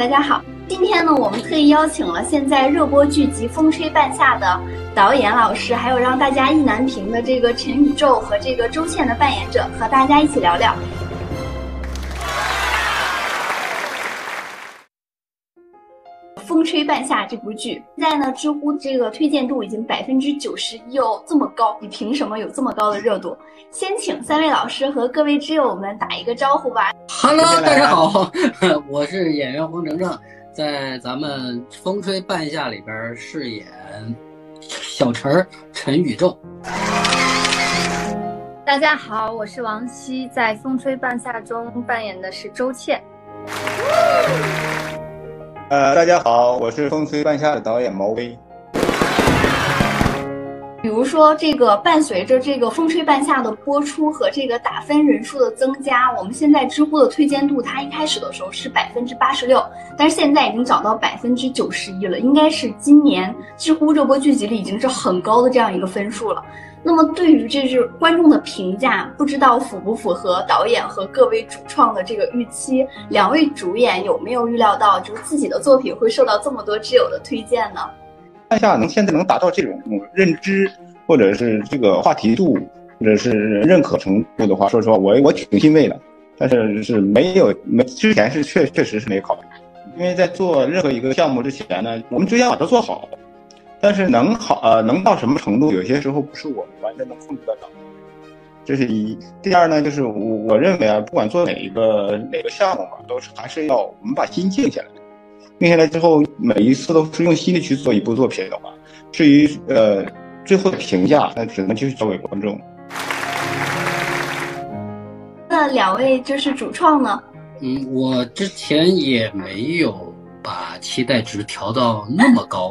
大家好，今天呢，我们特意邀请了现在热播剧集《风吹半夏》的导演老师，还有让大家意难平的这个陈宇宙和这个周倩的扮演者，和大家一起聊聊。《风吹半夏》这部剧，现在呢，知乎这个推荐度已经百分之九十一哦，这么高，你凭什么有这么高的热度？先请三位老师和各位知友们打一个招呼吧。Hello，大家好，我是演员黄程程，在咱们《风吹半夏》里边饰演小陈陈宇宙。大家好，我是王希，在《风吹半夏》中扮演的是周倩。呃，大家好，我是《风吹半夏》的导演毛威。比如说，这个伴随着这个《风吹半夏》的播出和这个打分人数的增加，我们现在知乎的推荐度，它一开始的时候是百分之八十六，但是现在已经涨到百分之九十一了，应该是今年知乎热播剧集里已经是很高的这样一个分数了。那么对于这是观众的评价，不知道符不符合导演和各位主创的这个预期？两位主演有没有预料到，就是自己的作品会受到这么多挚友的推荐呢？看一下能现在能达到这种认知，或者是这个话题度，或者是认可程度的话，说实话，我我挺欣慰的。但是是没有没之前是确确实是没考虑，因为在做任何一个项目之前呢，我们就要把它做好。但是能好呃能到什么程度，有些时候不是我们完全能控制得到。这是一。第二呢，就是我我认为啊，不管做哪一个哪个项目吧，都是还是要我们把心静下来。静下来之后，每一次都是用心的去做一部作品的话，至于呃最后的评价，那只能就是交给观众。那两位就是主创呢？嗯，我之前也没有把期待值调到那么高。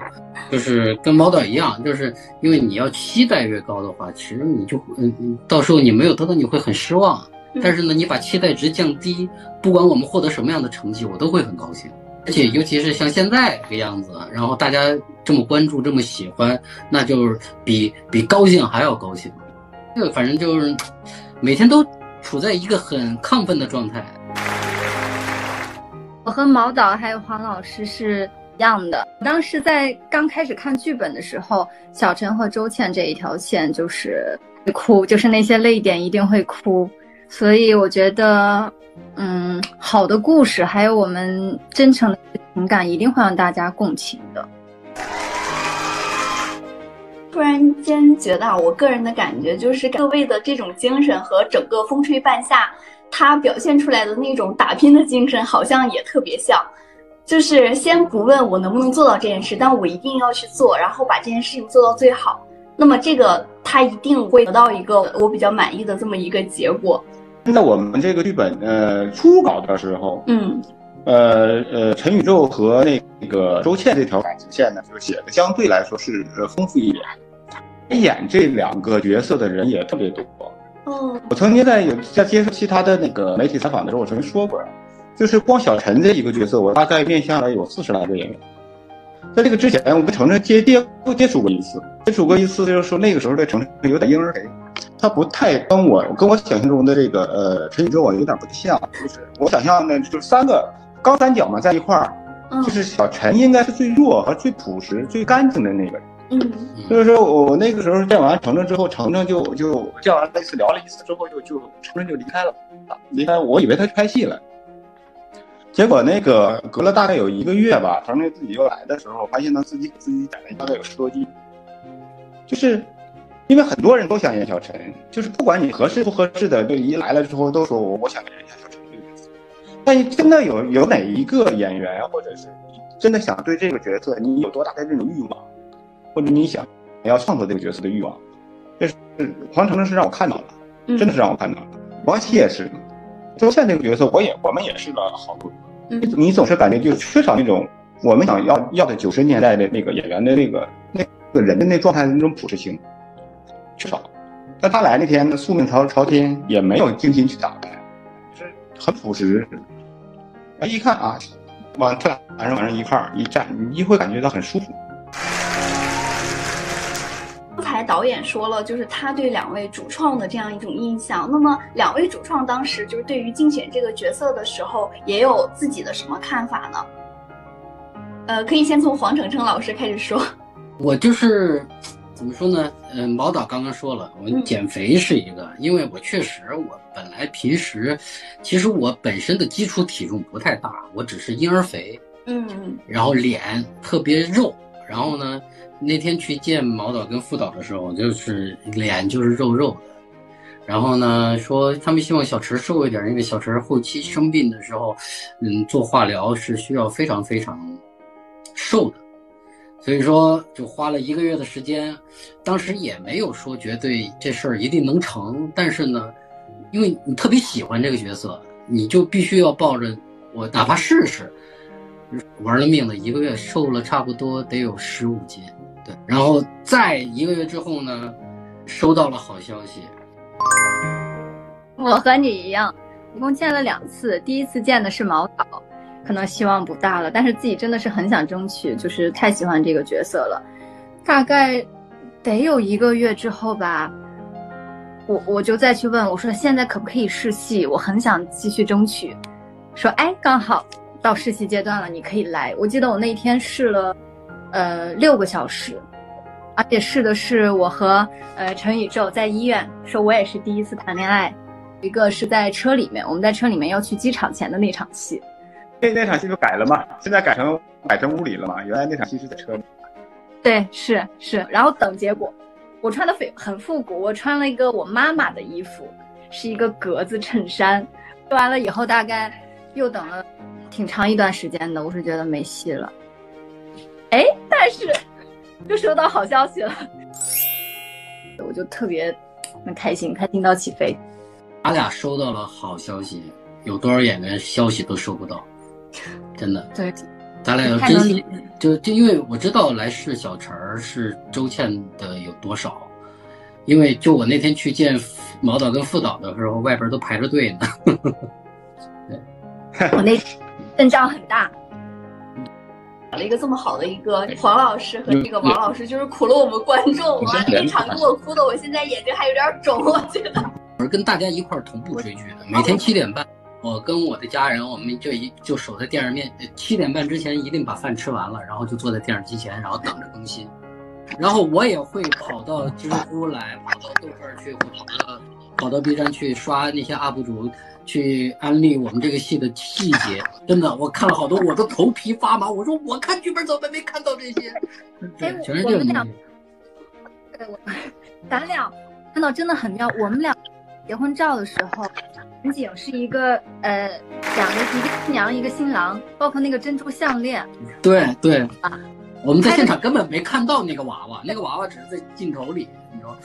就是跟猫导一样，就是因为你要期待越高的话，其实你就嗯嗯，到时候你没有得到，你会很失望。但是呢，你把期待值降低，不管我们获得什么样的成绩，我都会很高兴。而且尤其是像现在这个样子，然后大家这么关注，这么喜欢，那就是比比高兴还要高兴。这个反正就是每天都处在一个很亢奋的状态。我和毛导还有黄老师是一。样的，当时在刚开始看剧本的时候，小陈和周倩这一条线就是哭，就是那些泪点一定会哭，所以我觉得，嗯，好的故事还有我们真诚的情感，一定会让大家共情的。突然间觉得，我个人的感觉就是各位的这种精神和整个《风吹半夏》它表现出来的那种打拼的精神，好像也特别像。就是先不问我能不能做到这件事，但我一定要去做，然后把这件事情做到最好。那么这个他一定会得到一个我比较满意的这么一个结果。那我们这个剧本呃初稿的时候，嗯，呃呃，陈宇宙和那个周倩这条感情线呢，就写的相对来说是丰富一点。演这两个角色的人也特别多。哦，我曾经在有在接受其他的那个媒体采访的时候，我曾经说过。就是光小陈这一个角色，我大概面向了有四十来个演员。在这个之前，我跟程程接接接触过一次，接触过一次就是说那个时候的程程有点婴儿肥，他不太跟我跟我想象中的这个呃陈宇宙啊有点不太像。就是我想象的，就是三个高三角嘛在一块儿，就是小陈应该是最弱和最朴实、最干净的那个人。嗯，所以说我那个时候见完程程之后，程程就就见完那次聊了一次之后，就就程程就离开了，离开，我以为他去拍戏了。结果那个隔了大概有一个月吧，程程自己又来的时候，发现他自己自己减了大概有十多斤。就是，因为很多人都想演小陈，就是不管你合适不合适的，就一来了之后都说我我想演一下小陈这个角色。但真的有有哪一个演员，或者是真的想对这个角色，你有多大的这种欲望，或者你想要创作这个角色的欲望，这是黄程程是让我看到了，真的是让我看到了。王琦也是。周倩这个角色，我也我们也试了好多。你你总是感觉就缺少那种我们想要要的九十年代的那个演员的那个那个人的那状态的那种朴实性，缺少。但他来那天宿命朝朝天，也没有精心去打扮，就是很朴实。啊，一看啊，往他俩晚上往上一块儿一站，你就会感觉到很舒服。才导演说了，就是他对两位主创的这样一种印象。那么，两位主创当时就是对于竞选这个角色的时候，也有自己的什么看法呢？呃，可以先从黄澄澄老师开始说。我就是怎么说呢？嗯，毛导刚刚说了，我减肥是一个，因为我确实我本来平时其实我本身的基础体重不太大，我只是婴儿肥，嗯，然后脸特别肉，然后呢，那天去见毛导跟副导的时候，就是脸就是肉肉的，然后呢说他们希望小池瘦一点，因为小池后期生病的时候，嗯，做化疗是需要非常非常瘦的。所以说，就花了一个月的时间，当时也没有说绝对这事儿一定能成，但是呢，因为你特别喜欢这个角色，你就必须要抱着我哪怕试试，玩了命的一个月瘦了差不多得有十五斤，对，然后在一个月之后呢，收到了好消息，我和你一样，一共见了两次，第一次见的是毛导。可能希望不大了，但是自己真的是很想争取，就是太喜欢这个角色了。大概得有一个月之后吧，我我就再去问我说现在可不可以试戏？我很想继续争取。说哎，刚好到试戏阶段了，你可以来。我记得我那天试了，呃，六个小时，而且试的是我和呃陈宇宙在医院，说我也是第一次谈恋爱。一个是在车里面，我们在车里面要去机场前的那场戏。那那场戏就改了嘛，现在改成改成屋里了嘛。原来那场戏是在车里。对，是是，然后等结果，我穿的非很复古，我穿了一个我妈妈的衣服，是一个格子衬衫。说完了以后，大概又等了挺长一段时间的，我是觉得没戏了。哎，但是又收到好消息了，我就特别很开心，开心到起飞。他俩收到了好消息，有多少演员消息都收不到。真的，对，咱俩要珍惜，就就因为我知道来试小陈儿是周倩的有多少，因为就我那天去见毛导跟副导的时候，外边都排着队呢。对，我那阵仗很大，找了一个这么好的一个黄老师和这个王老师，就是苦了我们观众啊！那一场给我哭的，我现在眼睛还有点肿，我觉得。我是跟大家一块儿同步追剧的，每天七点半。我跟我的家人，我们就一就守在电视面，七点半之前一定把饭吃完了，然后就坐在电视机前，然后等着更新。然后我也会跑到知乎来，跑到豆瓣去，或者跑到 B 站去刷那些 UP 主去安利我们这个戏的细节。真的，我看了好多，我都头皮发麻。我说我看剧本怎么没看到这些？对，全是这个东西。对，我咱俩看到真的很妙。我们俩结婚照的时候。场景是一个呃，两个一个新娘一个新郎，包括那个珍珠项链。对对啊，我们在现场根本没看到那个娃娃，那个娃娃只是在镜头里，你知道，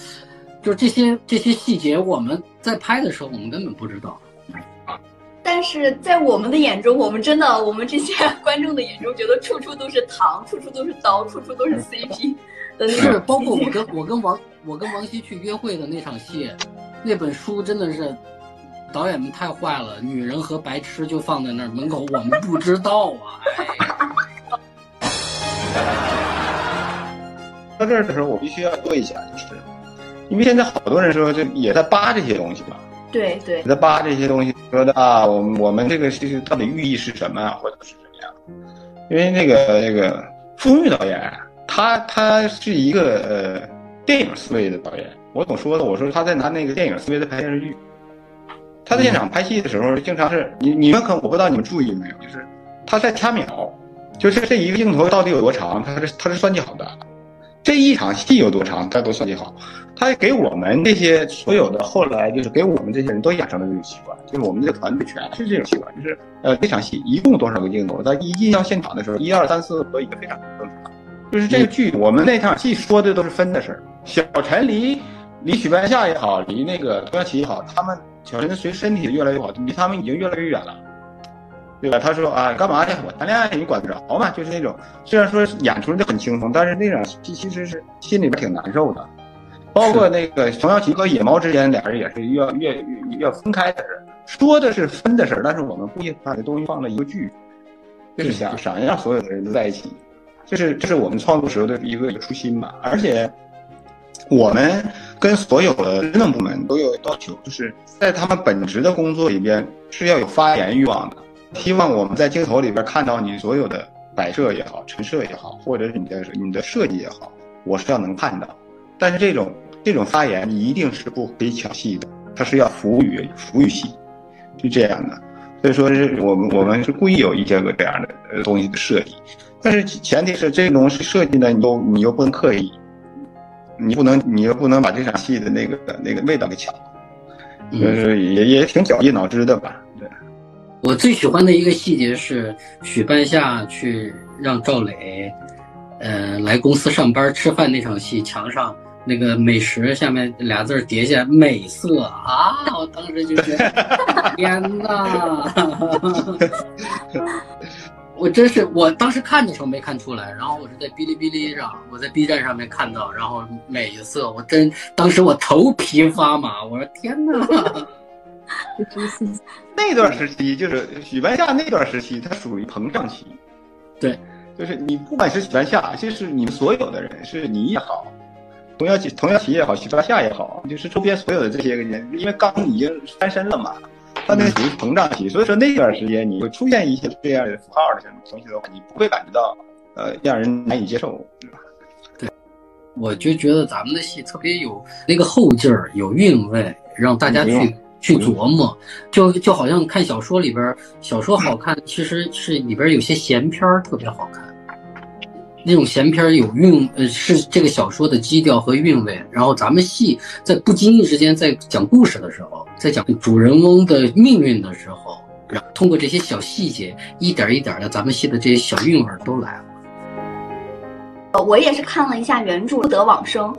就是这些这些细节，我们在拍的时候我们根本不知道。但是在我们的眼中，我们真的，我们这些 观众的眼中，觉得处处都是糖，处处都是刀，处处都是 CP 的那是，包括我跟我跟王我跟王希去约会的那场戏，那本书真的是。导演们太坏了，女人和白痴就放在那儿门口，我们不知道啊。到这儿的时候，我必须要说一下，就是因为现在好多人说，就也在扒这些东西嘛。对对。在扒这些东西，说的啊，我们我们这个是到底寓意是什么，或者是怎么样？因为那个那个风玉导演，他他是一个呃电影思维的导演。我总说的，我说他在拿那个电影思维在拍电视剧。他在现场拍戏的时候，经常是你你们可我不知道你们注意没有，就是他在掐秒，就是这一个镜头到底有多长，他是他是算计好的，这一场戏有多长，他都算计好。他给我们这些所有的后来就是给我们这些人都养成了这种习惯，就是我们这个团队全是这种习惯，就是呃这场戏一共多少个镜头，在一进到现场的时候，一二三四都已经非常正常。就是这个剧，我们那场戏说的都是分的事儿。小陈离离许半夏也好，离那个童佳琪也好，他们。小陈随身体越来越好，离他们已经越来越远了，对吧？他说啊，干嘛去？我谈恋爱你管得着吗？就是那种，虽然说演出的很轻松，但是那种其其实是心里边挺难受的。包括那个冯小琪和野猫之间，俩人也是越越越要分开的事说的是分的事但是我们故意把这东西放在一个剧，就是想想让所有的人都在一起，就是这是我们创作时候的一个初心吧。而且。我们跟所有的职能部门都有要求，就是在他们本职的工作里边是要有发言欲望的。希望我们在镜头里边看到你所有的摆设也好，陈设也好，或者是你的你的设计也好，我是要能看到。但是这种这种发言一定是不可以抢戏的，它是要服务于服务于戏，是这样的。所以说是我们我们是故意有一些个这样的呃东西的设计，但是前提是这种设计呢，你又你又不能刻意，你不能你又不能把这场戏的那个那个味道给抢了，就是也也挺绞尽脑汁的吧。我最喜欢的一个细节是许半夏去让赵磊，呃，来公司上班吃饭那场戏，墙上那个美食下面俩字儿叠下“美色”啊，我当时就觉得天呐，我真是我当时看的时候没看出来，然后我是在哔哩哔哩上，我在 B 站上面看到，然后美色，我真当时我头皮发麻，我说天呐。那段时期就是许半夏那段时期，它属于膨胀期。对，就是你不管是许半夏，就是你们所有的人，是你也好，童谣企童谣琪也好，许半夏也好，就是周边所有的这些个人，因为刚已经翻身了嘛，它那属于膨胀期，所以说那段时间你会出现一些这样的符号的这种东西的话，你不会感觉到呃让人难以接受，对吧？对，我就觉得咱们的戏特别有那个后劲儿，有韵味，让大家去。去琢磨，就就好像看小说里边，小说好看，其实是里边有些闲篇儿特别好看。那种闲篇儿有韵，呃，是这个小说的基调和韵味。然后咱们戏在不经意之间，在讲故事的时候，在讲主人翁的命运的时候，然后通过这些小细节，一点一点的，咱们戏的这些小韵味都来了。呃，我也是看了一下原著《不得往生》。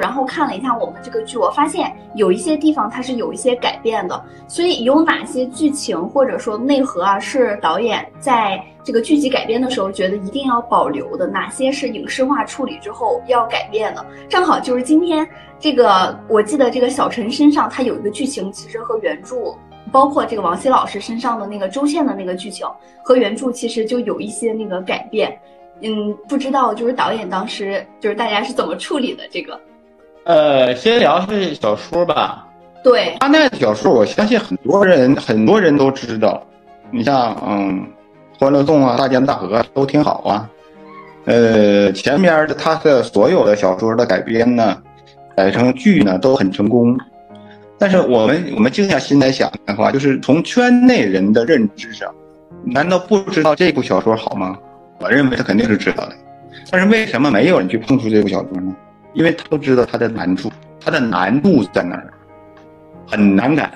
然后看了一下我们这个剧，我发现有一些地方它是有一些改变的，所以有哪些剧情或者说内核啊，是导演在这个剧集改编的时候觉得一定要保留的？哪些是影视化处理之后要改变的？正好就是今天这个，我记得这个小陈身上他有一个剧情，其实和原著，包括这个王希老师身上的那个周倩的那个剧情和原著其实就有一些那个改变。嗯，不知道就是导演当时就是大家是怎么处理的这个？呃，先聊是小说吧。对，他那的小说，我相信很多人很多人都知道。你像嗯，《欢乐颂》啊，《大江大河》都挺好啊。呃，前面的他的所有的小说的改编呢，改成剧呢都很成功。但是我们我们静下心来想的话，就是从圈内人的认知上，难道不知道这部小说好吗？我认为他肯定是知道的。但是为什么没有人去碰触这部小说呢？因为他都知道它的难处，它的难度在哪儿，很难改。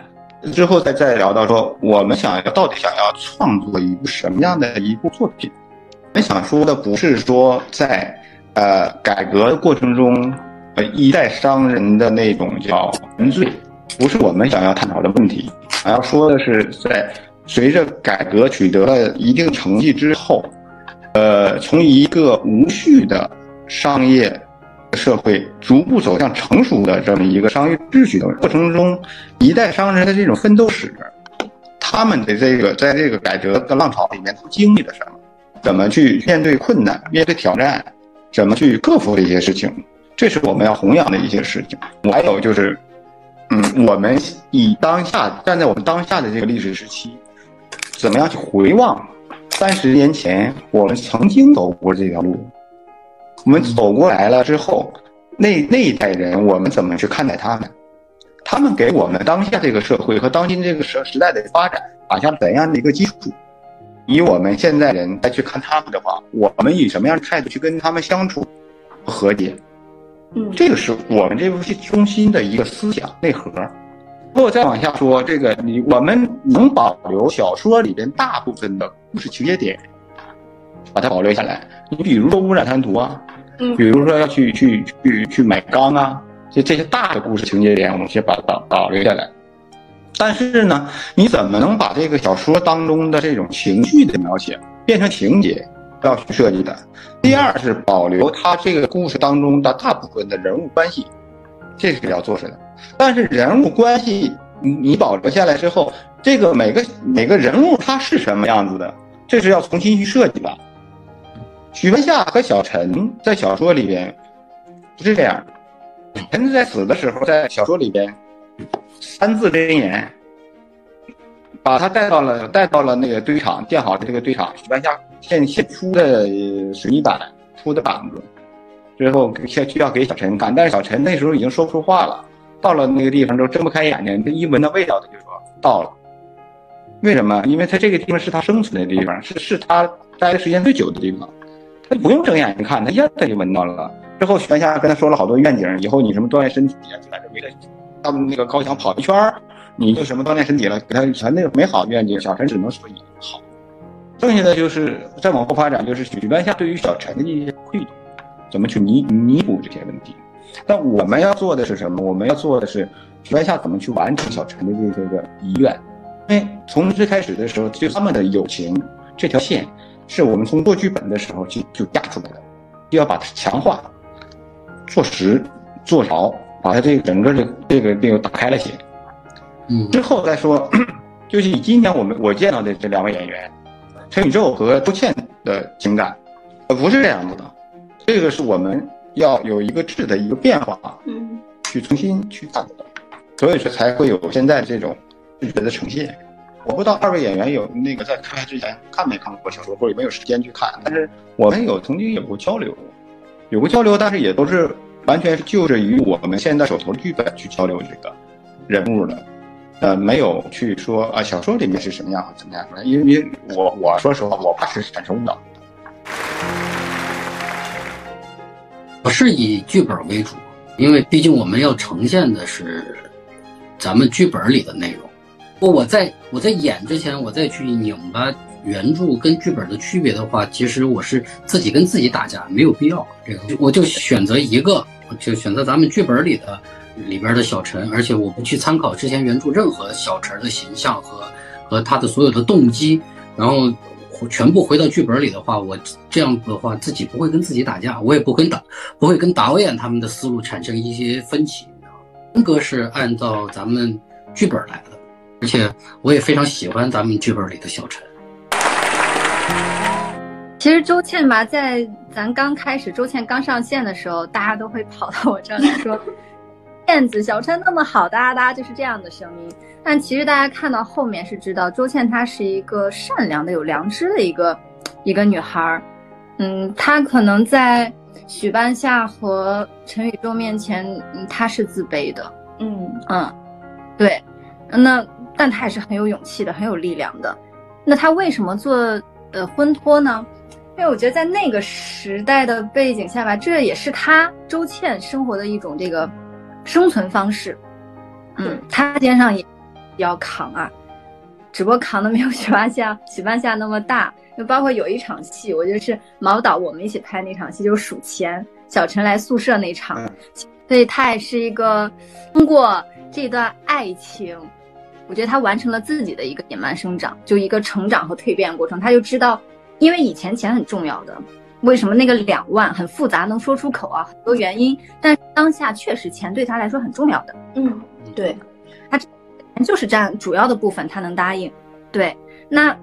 之后再再聊到说，我们想要到底想要创作一部什么样的一部作品？我们想说的不是说在呃改革过程中，呃一代商人的那种叫原罪，不是我们想要探讨的问题。想要说的是，在随着改革取得了一定成绩之后，呃，从一个无序的商业。社会逐步走向成熟的这么一个商业秩序的过程中，一代商人的这种奋斗史，他们的这个在这个改革的浪潮里面，都经历了什么？怎么去面对困难、面对挑战？怎么去克服这些事情？这是我们要弘扬的一些事情。还有就是，嗯，我们以当下站在我们当下的这个历史时期，怎么样去回望三十年前我们曾经走过这条路？我们走过来了之后，那那一代人，我们怎么去看待他们？他们给我们当下这个社会和当今这个时时代的发展打下了怎样的一个基础？以我们现在人再去看他们的话，我们以什么样的态度去跟他们相处和解？嗯，这个是我们这部戏中心的一个思想内核。如果再往下说，这个你我们能保留小说里边大部分的故事情节点，把它保留下来。你比如说《污染滩涂》啊。嗯，比如说要去去去去买钢啊，就这些大的故事情节点，我们先把它保保留下来。但是呢，你怎么能把这个小说当中的这种情绪的描写变成情节，要去设计的？第二是保留它这个故事当中的大部分的人物关系，这是要做出来的。但是人物关系你你保留下来之后，这个每个每个人物他是什么样子的，这是要重新去设计的。许文夏和小陈在小说里边不是这样，陈在死的时候，在小说里边三字真言，把他带到了带到了那个堆场建好的这个堆场。许文夏现现出的水泥板铺的板子，之后先需要给小陈看，但是小陈那时候已经说不出话了。到了那个地方之后，睁不开眼睛，他一闻到味道，他就说到了。为什么？因为他这个地方是他生存的地方，是是他待的时间最久的地方，他不用睁眼睛看，他一下他就闻到了。之后许半夏跟他说了好多愿景，以后你什么锻炼身体啊，就在这围着到那个高墙跑一圈儿，你就什么锻炼身体了，给他全那个美好的愿景，小陈只能说好。剩下的就是再往后发展，就是许半夏对于小陈的一些愧疚，怎么去弥弥补这些问题。但我们要做的是什么？我们要做的是许半夏怎么去完成小陈的这些个遗愿。因为从最开始的时候，就他们的友情这条线，是我们从做剧本的时候就就压出来的，就要把它强化。做实做牢，把它这个整个的这个这个打开了写，嗯，之后再说，就是以今天我们我见到的这两位演员，陈宇宙和周倩的情感，呃，不是这样子的，这个是我们要有一个质的一个变化，嗯，去重新去探索，所以说才会有现在这种视觉的呈现。我不知道二位演员有那个在开之前看没看过小说，或者有没有时间去看，但是我们有曾经有过交流。有过交流，但是也都是完全是就着于我们现在手头的剧本去交流这个人物的，呃，没有去说啊小说里面是什么样怎么样因为我我说实话，我怕是产生误导。我是以剧本为主，因为毕竟我们要呈现的是咱们剧本里的内容。我我在我在演之前，我再去拧巴。原著跟剧本的区别的话，其实我是自己跟自己打架，没有必要。这个我就选择一个，就选择咱们剧本里的里边的小陈，而且我不去参考之前原著任何小陈的形象和和他的所有的动机，然后全部回到剧本里的话，我这样的话自己不会跟自己打架，我也不跟导不会跟导演他们的思路产生一些分歧。风格是按照咱们剧本来的，而且我也非常喜欢咱们剧本里的小陈。其实周倩吧，在咱刚开始，周倩刚上线的时候，大家都会跑到我这儿来说：“燕子小陈那么好，哒哒哒，就是这样的声音。”但其实大家看到后面是知道，周倩她是一个善良的、有良知的一个一个女孩儿。嗯，她可能在许半夏和陈宇宙面前，她是自卑的。嗯嗯，对。那但他也是很有勇气的，很有力量的。那他为什么做呃婚托呢？因为我觉得在那个时代的背景下吧，这也是他周倩生活的一种这个生存方式。嗯，他肩上也要扛啊，只不过扛的没有 许半夏许半夏那么大。就包括有一场戏，我觉得是毛导我们一起拍那场戏，就是数钱，小陈来宿舍那场。所以他也是一个通过这段爱情，我觉得他完成了自己的一个野蛮生长，就一个成长和蜕变过程。他就知道。因为以前钱很重要的，为什么那个两万很复杂，能说出口啊？很多原因，但当下确实钱对他来说很重要的。嗯，对，他就是占主要的部分，他能答应。对，那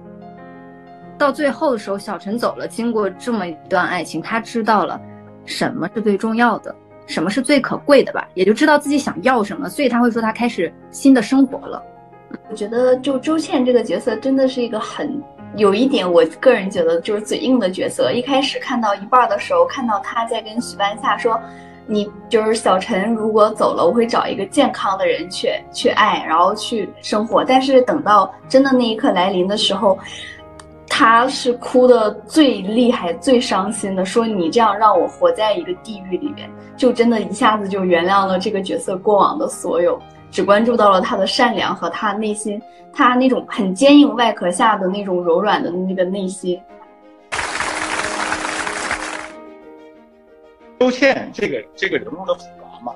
到最后的时候，小陈走了，经过这么一段爱情，他知道了什么是最重要的，什么是最可贵的吧？也就知道自己想要什么，所以他会说他开始新的生活了。我觉得就周倩这个角色真的是一个很。有一点，我个人觉得就是嘴硬的角色。一开始看到一半的时候，看到她在跟许半夏说：“你就是小陈，如果走了，我会找一个健康的人去去爱，然后去生活。”但是等到真的那一刻来临的时候，他是哭的最厉害、最伤心的，说：“你这样让我活在一个地狱里面。”就真的一下子就原谅了这个角色过往的所有。只关注到了他的善良和他内心，他那种很坚硬外壳下的那种柔软的那个内心。周倩这个这个人物的复杂嘛，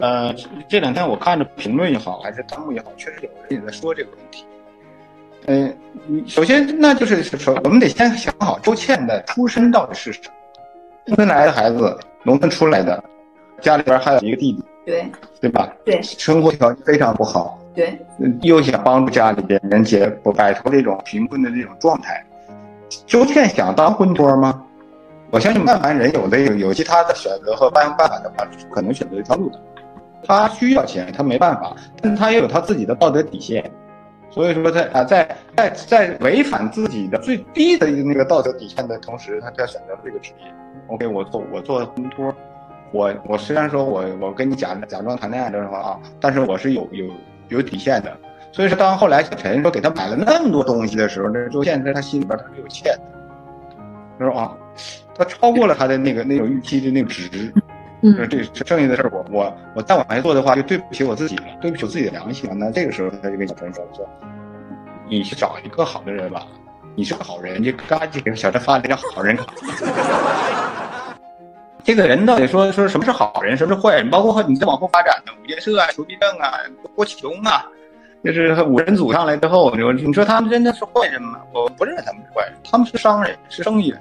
呃，这两天我看着评论也好，还是弹幕也好，确实有人也在说这个问题。嗯，首先那就是说，我们得先想好周倩的出身到底是什么。农村来的孩子，农村出来的，家里边还有一个弟弟。对对吧？对，生活条件非常不好。对，又想帮助家里边人解不摆脱这种贫困的这种状态。周倩想当婚托吗？我相信，但凡人有的有有其他的选择和办办法的话，可能选择一条路的。他需要钱，他没办法，但是他也有他自己的道德底线。所以说在啊在在在违反自己的最低的那个道德底线的同时，他要选择了这个职业。OK，我做我做婚托，我我虽然说我我跟你假假装谈恋爱的时候啊，但是我是有有有底线的。所以说，当后来小陈说给他买了那么多东西的时候，那周现在他心里边他是有欠的。他说啊，他超过了他的那个那种预期的那个值。嗯，这剩下的事儿，我我我再往下做的话，就对不起我自己了，对不起我自己的良心了。那这个时候，他就跟小陈说说，你去找一个好的人吧，你是个好人，就嘎就给小陈发了一张好人卡。这个人到底说说什么是好人，什么是坏人？包括你再往后发展的五颜社啊、裘必正啊、郭启东啊，就是五人组上来之后，你说你说他们真的是坏人吗？我不认为他们是坏人，他们是商人，是生意人，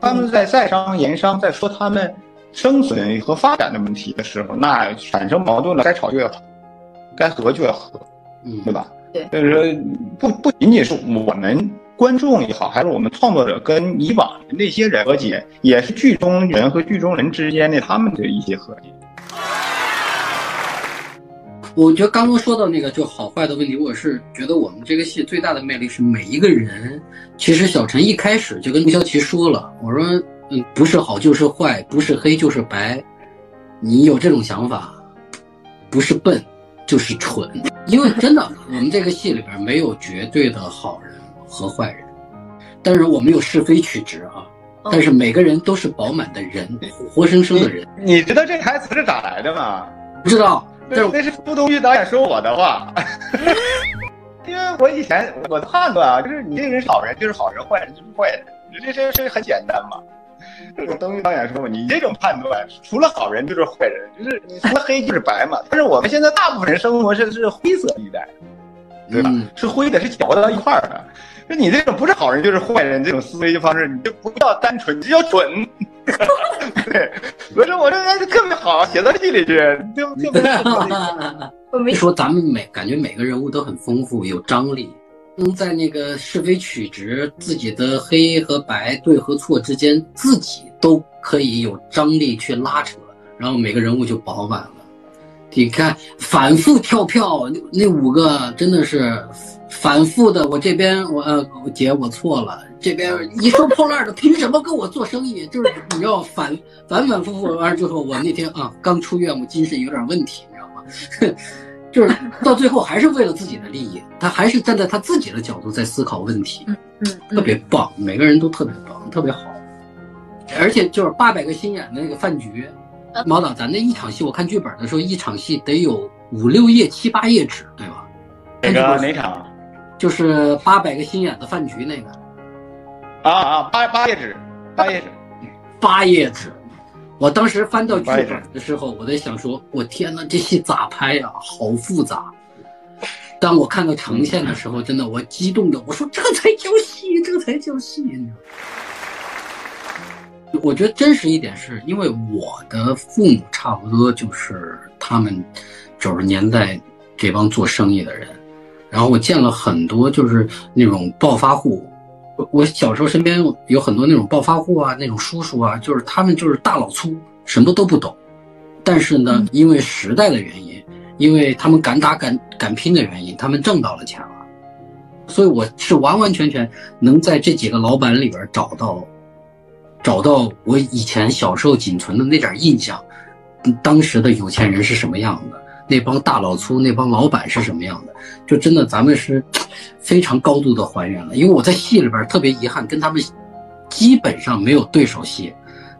他们在在商言商，在说他们生存和发展的问题的时候，那产生矛盾了，该吵就要吵，该和就要和，嗯，对吧？对，就是说不不仅仅是我们。观众也好，还是我们创作者跟以往那些人和解，也是剧中人和剧中人之间的他们的一些和解。我觉得刚刚说到那个就好坏的问题，我是觉得我们这个戏最大的魅力是每一个人。其实小陈一开始就跟陆骁琪说了，我说嗯，不是好就是坏，不是黑就是白。你有这种想法，不是笨就是蠢。因为真的，我们这个戏里边没有绝对的好人。和坏人，但是我没有是非曲直啊。但是每个人都是饱满的人，活生生的人。你知道这台词是咋来的吗？不知道，那那是傅东玉导演说我的话。因为我以前我的判断啊，就是你这个人是好人就是好人，坏人就是坏人，这这这很简单嘛。我东玉导演说嘛，你这种判断，除了好人就是坏人，就是你除了黑就是白嘛。但是我们现在大部分人生活是是灰色地带，对吧？是灰的，是搅和到一块儿的。就你这种不是好人就是坏人这种思维方式，你就不叫单纯，你就叫蠢。对，我说我这人特别好，写到戏里去，就特别好。说咱们每感觉每个人物都很丰富，有张力，能在那个是非曲直、自己的黑和白、对和错之间，自己都可以有张力去拉扯，然后每个人物就饱满了。你看，反复跳票，那五个真的是。反复的，我这边我呃姐我错了，这边一收破烂的凭什么跟我做生意？就是你要反反反复复完了之后，我那天啊刚出院，我精神有点问题，你知道吗？就是到最后还是为了自己的利益，他还是站在他自己的角度在思考问题，嗯嗯，特别棒，每个人都特别棒，特别好，而且就是八百个心眼的那个饭局，毛导，咱那一场戏我看剧本的时候，一场戏得有五六页七八页纸，对吧？哪个哪场？就是八百个心眼的饭局那个，啊啊，八八页纸，八页纸，八页纸。我当时翻到剧本的时候，我在想说，我天呐，这戏咋拍呀？好复杂。当我看到呈现的时候，真的我激动的，我说这才叫戏，这才叫戏。我觉得真实一点，是因为我的父母差不多就是他们九十年代这帮做生意的人。然后我见了很多，就是那种暴发户。我小时候身边有很多那种暴发户啊，那种叔叔啊，就是他们就是大老粗，什么都不懂。但是呢，因为时代的原因，因为他们敢打敢敢拼的原因，他们挣到了钱了。所以我是完完全全能在这几个老板里边找到，找到我以前小时候仅存的那点印象，当时的有钱人是什么样的。那帮大老粗，那帮老板是什么样的？就真的咱们是非常高度的还原了。因为我在戏里边特别遗憾，跟他们基本上没有对手戏，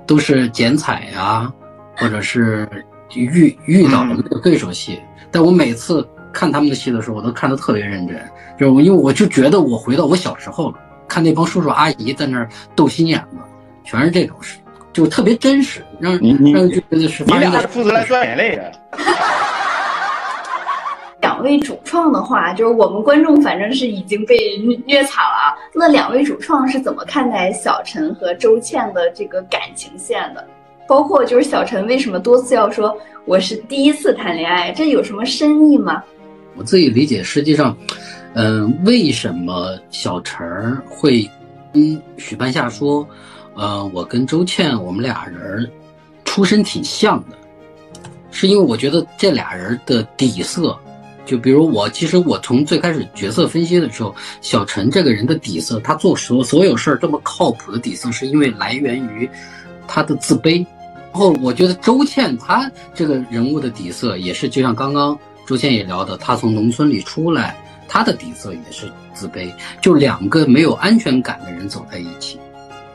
都是剪彩呀，或者是遇遇到了没有对手戏。但我每次看他们的戏的时候，我都看得特别认真，就因为我就觉得我回到我小时候了，看那帮叔叔阿姨在那儿斗心眼子，全是这种事，就特别真实，让你你让觉得是你俩是负责来赚眼泪的。两位主创的话，就是我们观众反正是已经被虐惨了啊。那两位主创是怎么看待小陈和周倩的这个感情线的？包括就是小陈为什么多次要说我是第一次谈恋爱，这有什么深意吗？我自己理解，实际上，嗯，为什么小陈会跟许半夏说，呃，我跟周倩我们俩人出身挺像的，是因为我觉得这俩人的底色。就比如我，其实我从最开始角色分析的时候，小陈这个人的底色，他做所所有事儿这么靠谱的底色，是因为来源于他的自卑。然后我觉得周倩她这个人物的底色也是，就像刚刚周倩也聊的，她从农村里出来，她的底色也是自卑。就两个没有安全感的人走在一起，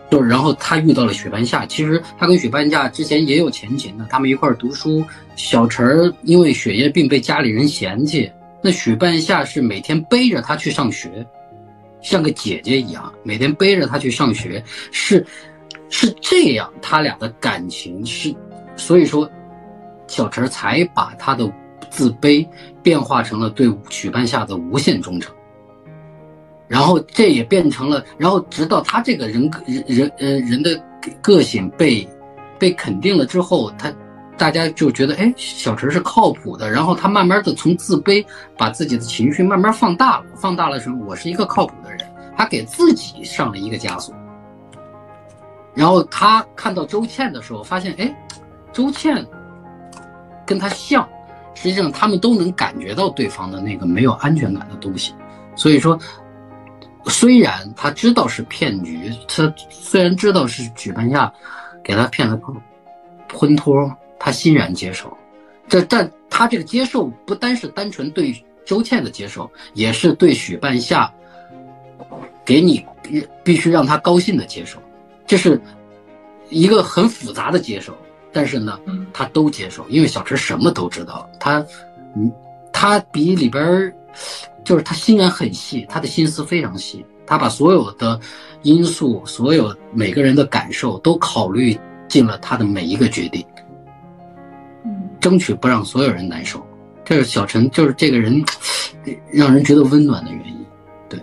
就是然后他遇到了许半夏。其实他跟许半夏之前也有前情的，他们一块儿读书。小陈儿因为血液病被家里人嫌弃，那许半夏是每天背着他去上学，像个姐姐一样，每天背着他去上学，是是这样，他俩的感情是，所以说，小陈才把他的自卑变化成了对许半夏的无限忠诚，然后这也变成了，然后直到他这个人格人人呃人的个性被被肯定了之后，他。大家就觉得，哎，小陈是靠谱的。然后他慢慢的从自卑，把自己的情绪慢慢放大了，放大了什么？我是一个靠谱的人，他给自己上了一个枷锁。然后他看到周倩的时候，发现，哎，周倩跟他像，实际上他们都能感觉到对方的那个没有安全感的东西。所以说，虽然他知道是骗局，他虽然知道是举办下给他骗了婚托。他欣然接受，这但他这个接受不单是单纯对周倩的接受，也是对许半夏给你必必须让他高兴的接受，这是一个很复杂的接受。但是呢，他都接受，因为小陈什么都知道，他嗯，他比里边就是他心眼很细，他的心思非常细，他把所有的因素、所有每个人的感受都考虑进了他的每一个决定。争取不让所有人难受，这是小陈，就是这个人，让人觉得温暖的原因。对，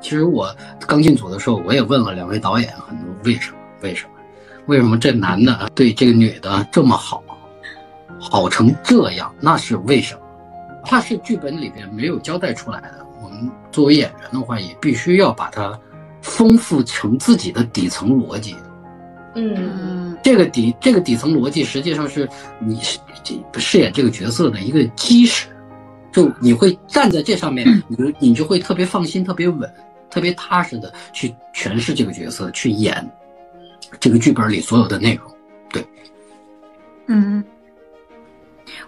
其实我刚进组的时候，我也问了两位导演很多为什么？为什么？为什么这男的对这个女的这么好，好成这样？那是为什么？怕是剧本里边没有交代出来的。我们作为演员的话，也必须要把它丰富成自己的底层逻辑。嗯，这个底这个底层逻辑实际上是你这饰演这个角色的一个基石，就你会站在这上面，你你就会特别放心、特别稳、特别踏实的去诠释这个角色，去演这个剧本里所有的内容。对，嗯，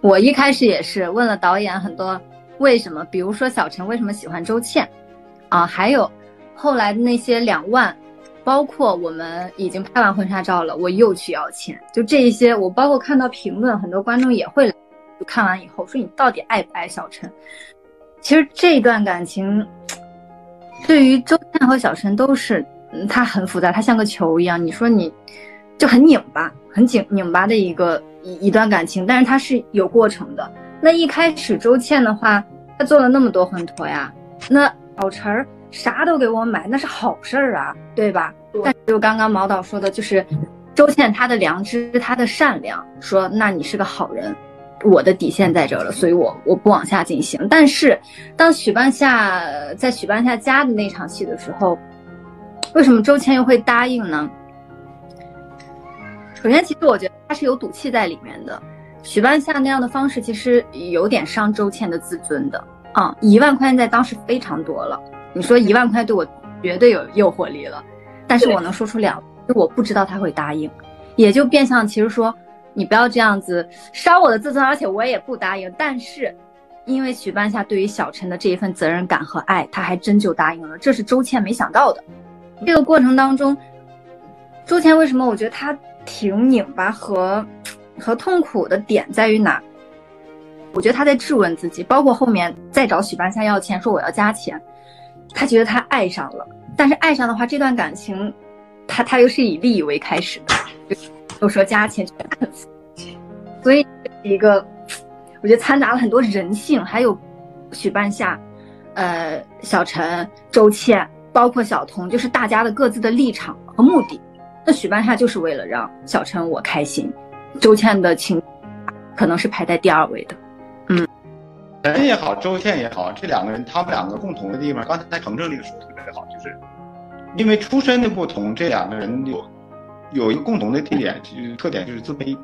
我一开始也是问了导演很多为什么，比如说小陈为什么喜欢周倩，啊，还有后来的那些两万。包括我们已经拍完婚纱照了，我又去要钱，就这一些，我包括看到评论，很多观众也会，就看完以后说你到底爱不爱小陈？其实这段感情，对于周倩和小陈都是，嗯他很复杂，他像个球一样，你说你就很拧巴，很紧拧巴的一个一一段感情，但是它是有过程的。那一开始周倩的话，她做了那么多婚托呀，那老陈儿。啥都给我买，那是好事儿啊，对吧？但就刚刚毛导说的，就是周倩她的良知，她的善良，说那你是个好人，我的底线在这了，所以我我不往下进行。但是当许半夏在许半夏家的那场戏的时候，为什么周倩又会答应呢？首先，其实我觉得他是有赌气在里面的。许半夏那样的方式，其实有点伤周倩的自尊的啊，一万块钱在当时非常多了。你说一万块对我绝对有诱惑力了，但是我能说出两，我不知道他会答应，也就变相其实说你不要这样子伤我的自尊，而且我也不答应。但是，因为许半夏对于小陈的这一份责任感和爱，他还真就答应了，这是周倩没想到的。这个过程当中，周倩为什么我觉得她挺拧巴和和痛苦的点在于哪？我觉得他在质问自己，包括后面再找许半夏要钱，说我要加钱。他觉得他爱上了，但是爱上的话，这段感情，他他又是以利益为开始的，都说加钱，所以一个，我觉得掺杂了很多人性，还有许半夏，呃，小陈、周倩，包括小童，就是大家的各自的立场和目的。那许半夏就是为了让小陈我开心，周倩的情可能是排在第二位的。嗯陈也好，周倩也好，这两个人他们两个共同的地方，刚才程程那个说的特别好，就是因为出身的不同，这两个人有有一个共同的特点，就是特点就是自卑，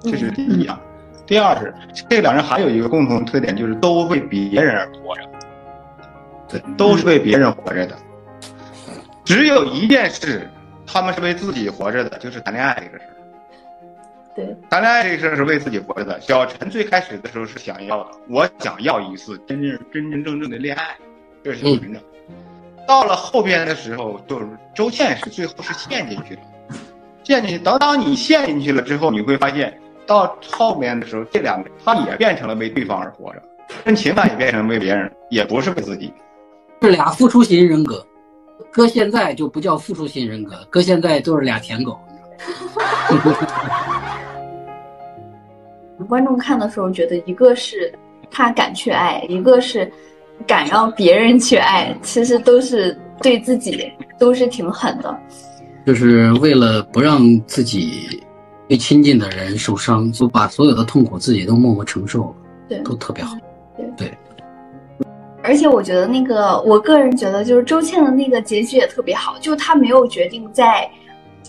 这是第一啊。第二是这两人还有一个共同特点，就是都为别人而活着，对，都是为别人活着的。只有一件事，他们是为自己活着的，就是谈恋爱这个事儿。对，谈恋爱这个事儿是为自己活着的。小陈最开始的时候是想要的，我想要一次真正真真正正的恋爱，这是小陈的。到了后边的时候，就是周倩是最后是陷进去了，陷进去。等当你陷进去了之后，你会发现，到后面的时候，这两个他也变成了为对方而活着，跟情感也变成为别人，也不是为自己。是俩付出型人格，搁现在就不叫付出型人格，搁现在都是俩舔狗。观众看的时候觉得，一个是他敢去爱，一个是敢让别人去爱，其实都是对自己都是挺狠的。就是为了不让自己最亲近的人受伤，就把所有的痛苦自己都默默承受了，对，都特别好。而且我觉得那个，我个人觉得就是周倩的那个结局也特别好，就她没有决定在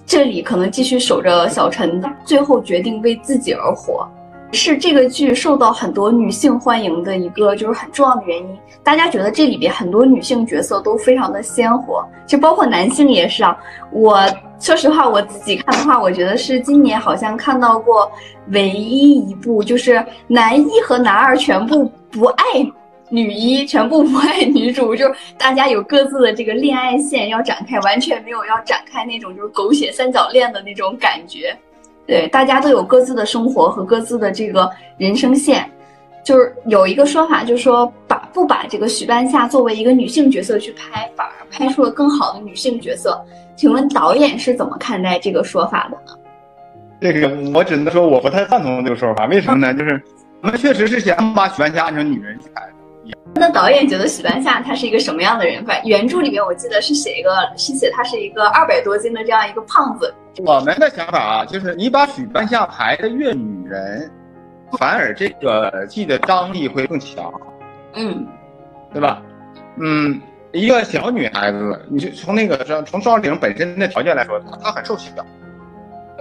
这里可能继续守着小陈，最后决定为自己而活。是这个剧受到很多女性欢迎的一个就是很重要的原因。大家觉得这里边很多女性角色都非常的鲜活，就包括男性也是啊。我说实话，我自己看的话，我觉得是今年好像看到过唯一一部就是男一和男二全部不爱女一，全部不爱女主，就是大家有各自的这个恋爱线要展开，完全没有要展开那种就是狗血三角恋的那种感觉。对，大家都有各自的生活和各自的这个人生线，就是有一个说法，就是说把不把这个许半夏作为一个女性角色去拍，反而拍出了更好的女性角色。请问导演是怎么看待这个说法的呢？这个我只能说我不太赞同这个说法，为什么呢？就是我们确实是想把许半夏按成女人去拍。那导演觉得许半夏他是一个什么样的人？反原著里面我记得是写一个，是写他是一个二百多斤的这样一个胖子。我们的想法啊，就是你把许半夏排的越女人，反而这个剧的张力会更强。嗯，对吧？嗯，一个小女孩子，你就从那个从赵丽颖本身的条件来说，她她很瘦小。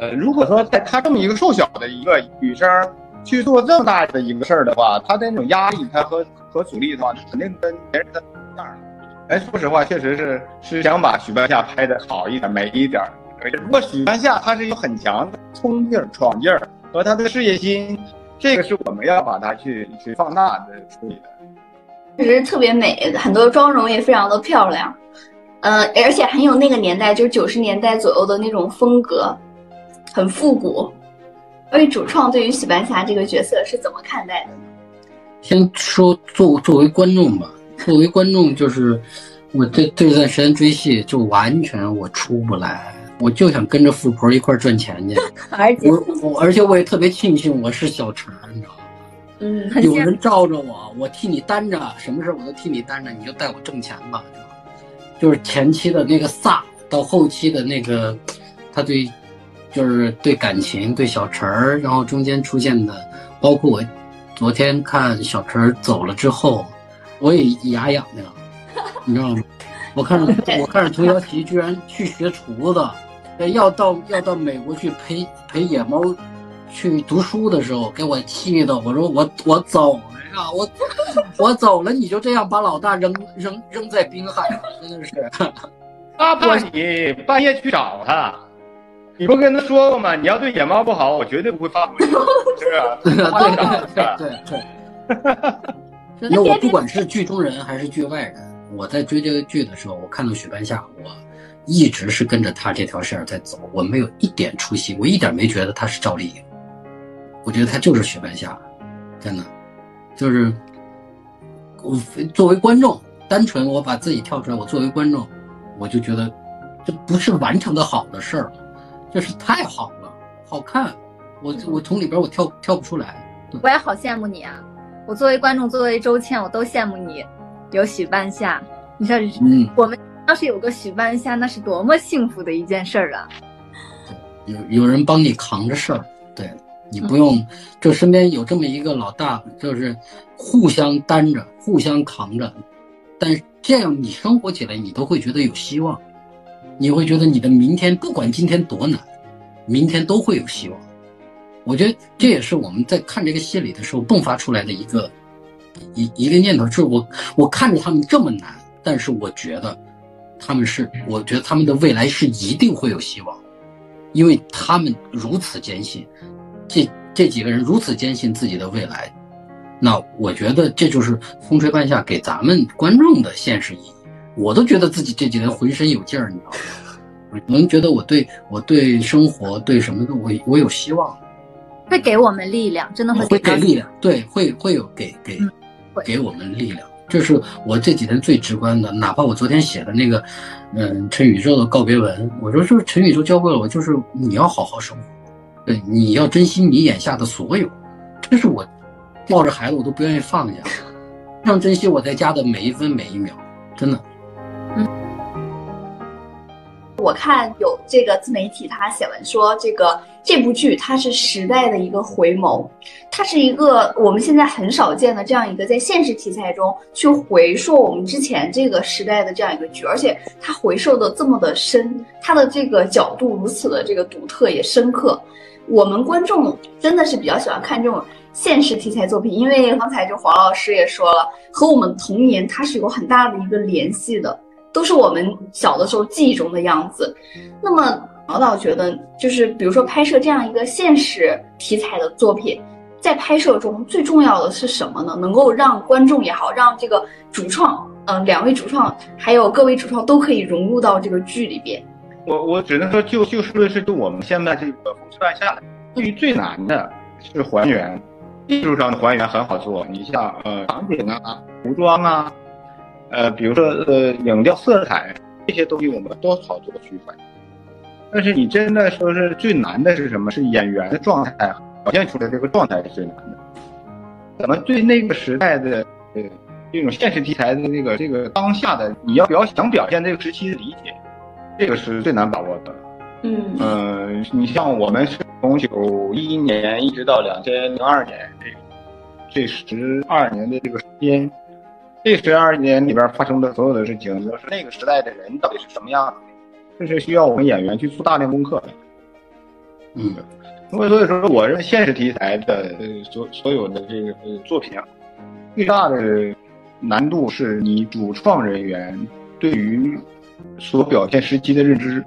呃，如果说在她这么一个瘦小的一个女生去做这么大的一个事儿的话，他的那种压力，他和和阻力的话，肯定跟别人的不一样。哎，说实话，确实是是想把许半夏拍的好一点、美一点。如果许半夏她是有很强的冲劲儿、闯劲儿和她的事业心，这个是我们要把它去去放大的处理的。确实特别美，很多妆容也非常的漂亮，嗯，而且很有那个年代，就是九十年代左右的那种风格，很复古。所以主创对于许白霞这个角色是怎么看待的？先说作作为观众吧，作为观众就是我这这段时间追戏就完全我出不来，我就想跟着富婆一块赚钱去。而且我我而且我也特别庆幸我是小陈，你知道吗？嗯，有人罩着我，我替你担着，什么事我都替你担着，你就带我挣钱吧，就就是前期的那个飒，到后期的那个他对，就是对感情对小陈儿，然后中间出现的，包括我昨天看小陈儿走了之后，我也牙痒痒，你知道吗？我看着 我看着童瑶琪居然去学厨子，要到要到美国去陪陪野猫。去读书的时候，给我气的，我说我我走了呀，我 我走了，你就这样把老大扔扔扔在滨海了，真的是。他怕你半夜去找他，你不跟他说过吗？你要对野猫不好，我绝对不会放过你，是不是？对对对。因为我不管是剧中人还是剧外人，我在追这个剧的时候，我看到许半夏，我一直是跟着他这条线在走，我没有一点出戏，我一点没觉得他是赵丽颖。我觉得他就是许半夏，真的，就是我作为观众，单纯我把自己跳出来，我作为观众，我就觉得这不是完成的好的事儿，这是太好了，好看，我我从里边我跳跳不出来。我也好羡慕你啊！我作为观众，作为周倩，我都羡慕你有许半夏。你说，嗯，我们要是有个许半夏，那是多么幸福的一件事儿啊！有有人帮你扛着事儿，对。你不用，就身边有这么一个老大，就是互相担着、互相扛着，但是这样你生活起来，你都会觉得有希望，你会觉得你的明天不管今天多难，明天都会有希望。我觉得这也是我们在看这个戏里的时候迸发出来的一个一一个念头，就是我我看着他们这么难，但是我觉得他们是，我觉得他们的未来是一定会有希望，因为他们如此坚信，这这几个人如此坚信自己的未来，那我觉得这就是风吹半夏给咱们观众的现实意义。我都觉得自己这几年浑身有劲儿，你知道吗？我能觉得我对我对生活对什么的我我有希望。会给我们力量，真的会会给力量，对，会会有给给给我们力量，这是我这几天最直观的。哪怕我昨天写的那个，嗯，陈宇宙的告别文，我说就是陈宇宙教会了我，就是你要好好生活，对，你要珍惜你眼下的所有，这是我抱着孩子我都不愿意放下，非常珍惜我在家的每一分每一秒，真的。我看有这个自媒体，他写文说，这个这部剧它是时代的一个回眸，它是一个我们现在很少见的这样一个在现实题材中去回溯我们之前这个时代的这样一个剧，而且它回溯的这么的深，它的这个角度如此的这个独特也深刻。我们观众真的是比较喜欢看这种现实题材作品，因为刚才就黄老师也说了，和我们童年它是有很大的一个联系的。都是我们小的时候记忆中的样子。那么，毛导觉得，就是比如说拍摄这样一个现实题材的作品，在拍摄中最重要的是什么呢？能够让观众也好，让这个主创，嗯，两位主创还有各位主创都可以融入到这个剧里边。我我只能说，就就事论事，就我们现在这个风吹半夏，对于最难的是还原，技术上的还原很好做。你像呃场景啊、服装啊。呃，比如说呃，影调、色彩这些东西，我们都好做区分。但是你真的说是最难的是什么？是演员的状态表现出来这个状态是最难的。怎么对那个时代的呃这种现实题材的这个这个当下的你要表想表现这个时期的理解，这个是最难把握的。嗯嗯，你像我们是从九一年一直到两千零二年这这十二年的这个时间。这十二年里边发生的所有的事情，就是那个时代的人到底是什么样的，这是需要我们演员去做大量功课的。嗯，所以所以说，我认为现实题材的所所有的这个作品啊，最大的难度是你主创人员对于所表现时期的认知，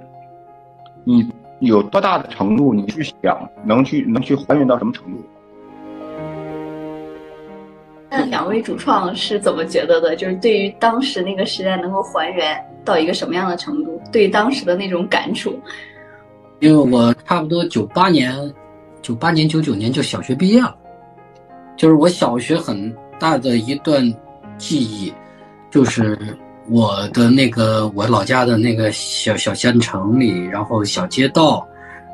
你有多大的程度，你去想能去能去还原到什么程度。那两位主创是怎么觉得的？就是对于当时那个时代能够还原到一个什么样的程度？对当时的那种感触？因为我差不多九八年、九八年、九九年就小学毕业了，就是我小学很大的一段记忆，就是我的那个我老家的那个小小县城里，然后小街道，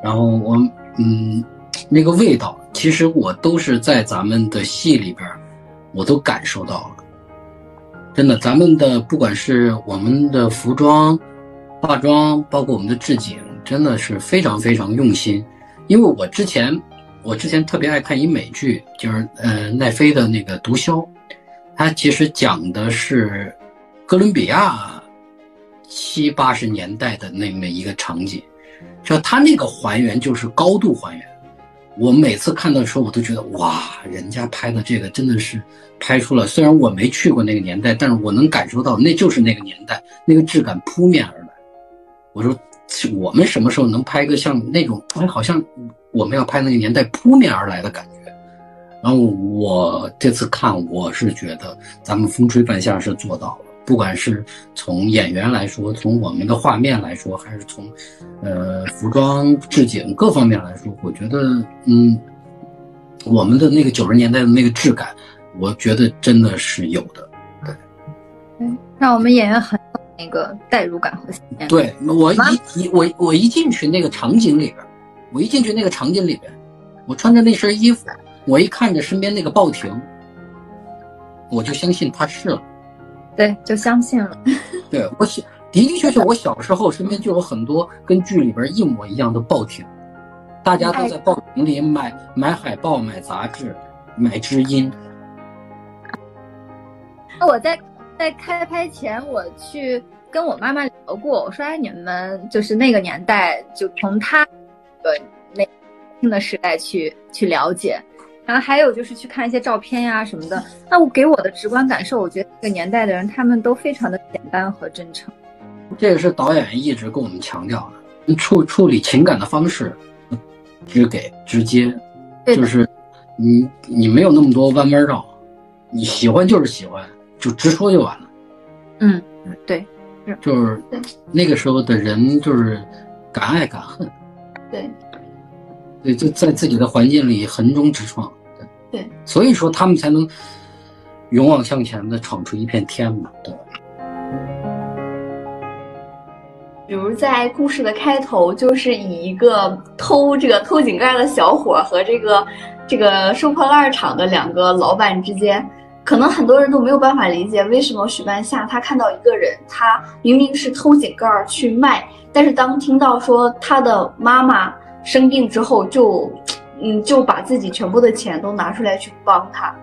然后我嗯那个味道，其实我都是在咱们的戏里边。我都感受到了，真的，咱们的不管是我们的服装、化妆，包括我们的置景，真的是非常非常用心。因为我之前，我之前特别爱看一美剧，就是呃奈飞的那个《毒枭》，它其实讲的是哥伦比亚七八十年代的那么一个场景，就它那个还原就是高度还原。我每次看到的时候，我都觉得哇，人家拍的这个真的是拍出了。虽然我没去过那个年代，但是我能感受到那就是那个年代那个质感扑面而来。我说，我们什么时候能拍个像那种哎，好像我们要拍那个年代扑面而来的感觉？然后我这次看，我是觉得咱们风吹半夏是做到了。不管是从演员来说，从我们的画面来说，还是从，呃，服装置景各方面来说，我觉得，嗯，我们的那个九十年代的那个质感，我觉得真的是有的。对，嗯，让我们演员很有那个代入感和对我一一我我一进去那个场景里边，我一进去那个场景里边，我穿着那身衣服，我一看着身边那个报亭，我就相信他是了。对，就相信了。对我小的的确确，我小时候身边就有很多跟剧里边一模一样的报亭，大家都在报亭里买买海报、买杂志、买知音。那我在在开拍前，我去跟我妈妈聊过，我说：“哎，你们就是那个年代，就从他的那轻的时代去去了解。然后还有就是去看一些照片呀什么的，那我给我的直观感受，我觉得这个年代的人他们都非常的简单和真诚。这个是导演一直跟我们强调的，处处理情感的方式，直给直接，就是你你没有那么多弯弯绕，你喜欢就是喜欢，就直说就完了。嗯，对，就是那个时候的人就是敢爱敢恨，对，对，就在自己的环境里横冲直撞。对，所以说他们才能勇往向前的闯出一片天嘛，对吧？比如在故事的开头，就是以一个偷这个偷井盖的小伙和这个这个收破烂厂的两个老板之间，可能很多人都没有办法理解为什么许半夏他看到一个人，他明明是偷井盖去卖，但是当听到说他的妈妈生病之后，就。嗯，就把自己全部的钱都拿出来去帮他。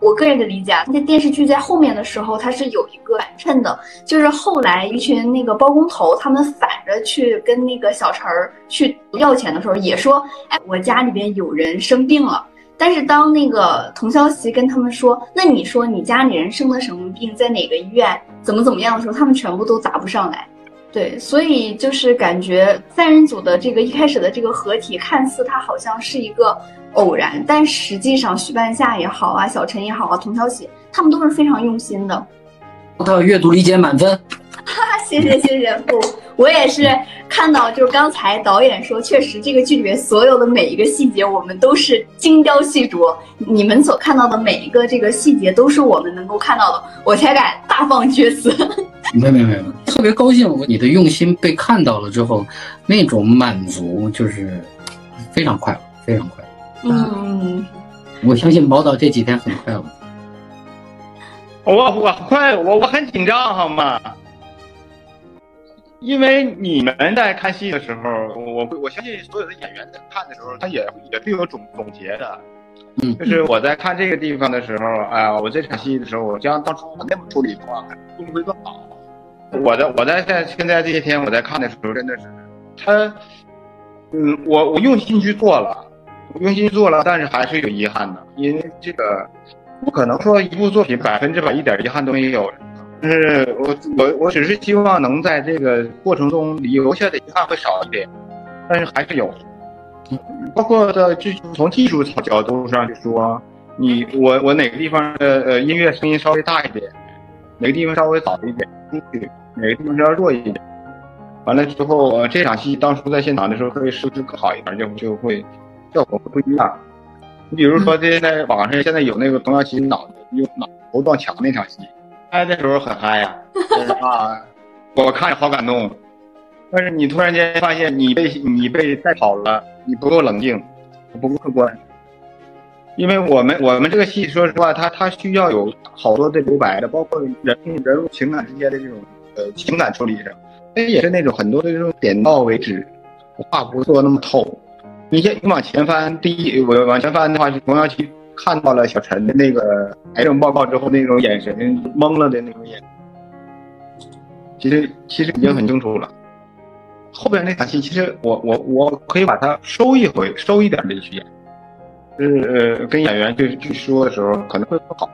我个人的理解，那电视剧在后面的时候，它是有一个反衬的，就是后来一群那个包工头，他们反着去跟那个小陈儿去要钱的时候，也说，哎，我家里边有人生病了。但是当那个童潇袭跟他们说，那你说你家里人生的什么病，在哪个医院，怎么怎么样的时候，他们全部都答不上来。对，所以就是感觉三人组的这个一开始的这个合体，看似它好像是一个偶然，但实际上许半夏也好啊，小陈也好啊，童小喜他们都是非常用心的。他阅读理解满分。哈哈，谢谢谢谢不，我也是看到，就是刚才导演说，确实这个剧里面所有的每一个细节，我们都是精雕细琢。你们所看到的每一个这个细节，都是我们能够看到的，我才敢大放厥词。没没没没，特别高兴，你的用心被看到了之后，那种满足就是非常快乐，非常快乐。嗯，我相信毛导这几天很快乐。我我快，我我很紧张，好吗？因为你们在看戏的时候，我我相信所有的演员在看的时候，他也也是有总总结的。嗯，就是我在看这个地方的时候，哎呀，我这场戏的时候，我将当初我那么处理的话，会不会更好？我在我在在现在这些天我在看的时候，真的是他，嗯，我我用心去做了，我用心做了，但是还是有遗憾的，因为这个不可能说一部作品百分之百一点遗憾都没有。就是我我我只是希望能在这个过程中留下的遗憾会少一点，但是还是有，包括的就从技术角度上去说，你我我哪个地方的呃音乐声音稍微大一点，哪个地方稍微早一点出去，哪个地方稍微弱一点，完了之后这场戏当初在现场的时候可以设置更好一点，就就会效果会不一样。你比如说现在网上现在有那个童瑶奇脑用脑头撞墙那场戏。嗨的时候很嗨呀，啊，我看着好感动。但是你突然间发现你被你被带跑了，你不够冷静，不够客观。因为我们我们这个戏，说实话，它它需要有好多的留白的，包括人人物情感之间的这种呃情感处理上，那也是那种很多的这种点到为止，话不做那么透。你先你往前翻，第一我往前翻的话是童瑶奇。看到了小陈的那个癌症报告之后，那种眼神懵了的那种眼，其实其实已经很清楚了。后边那场戏，其实我我我可以把它收一回，收一点的去演，就是呃跟演员去去说的时候可能会更好，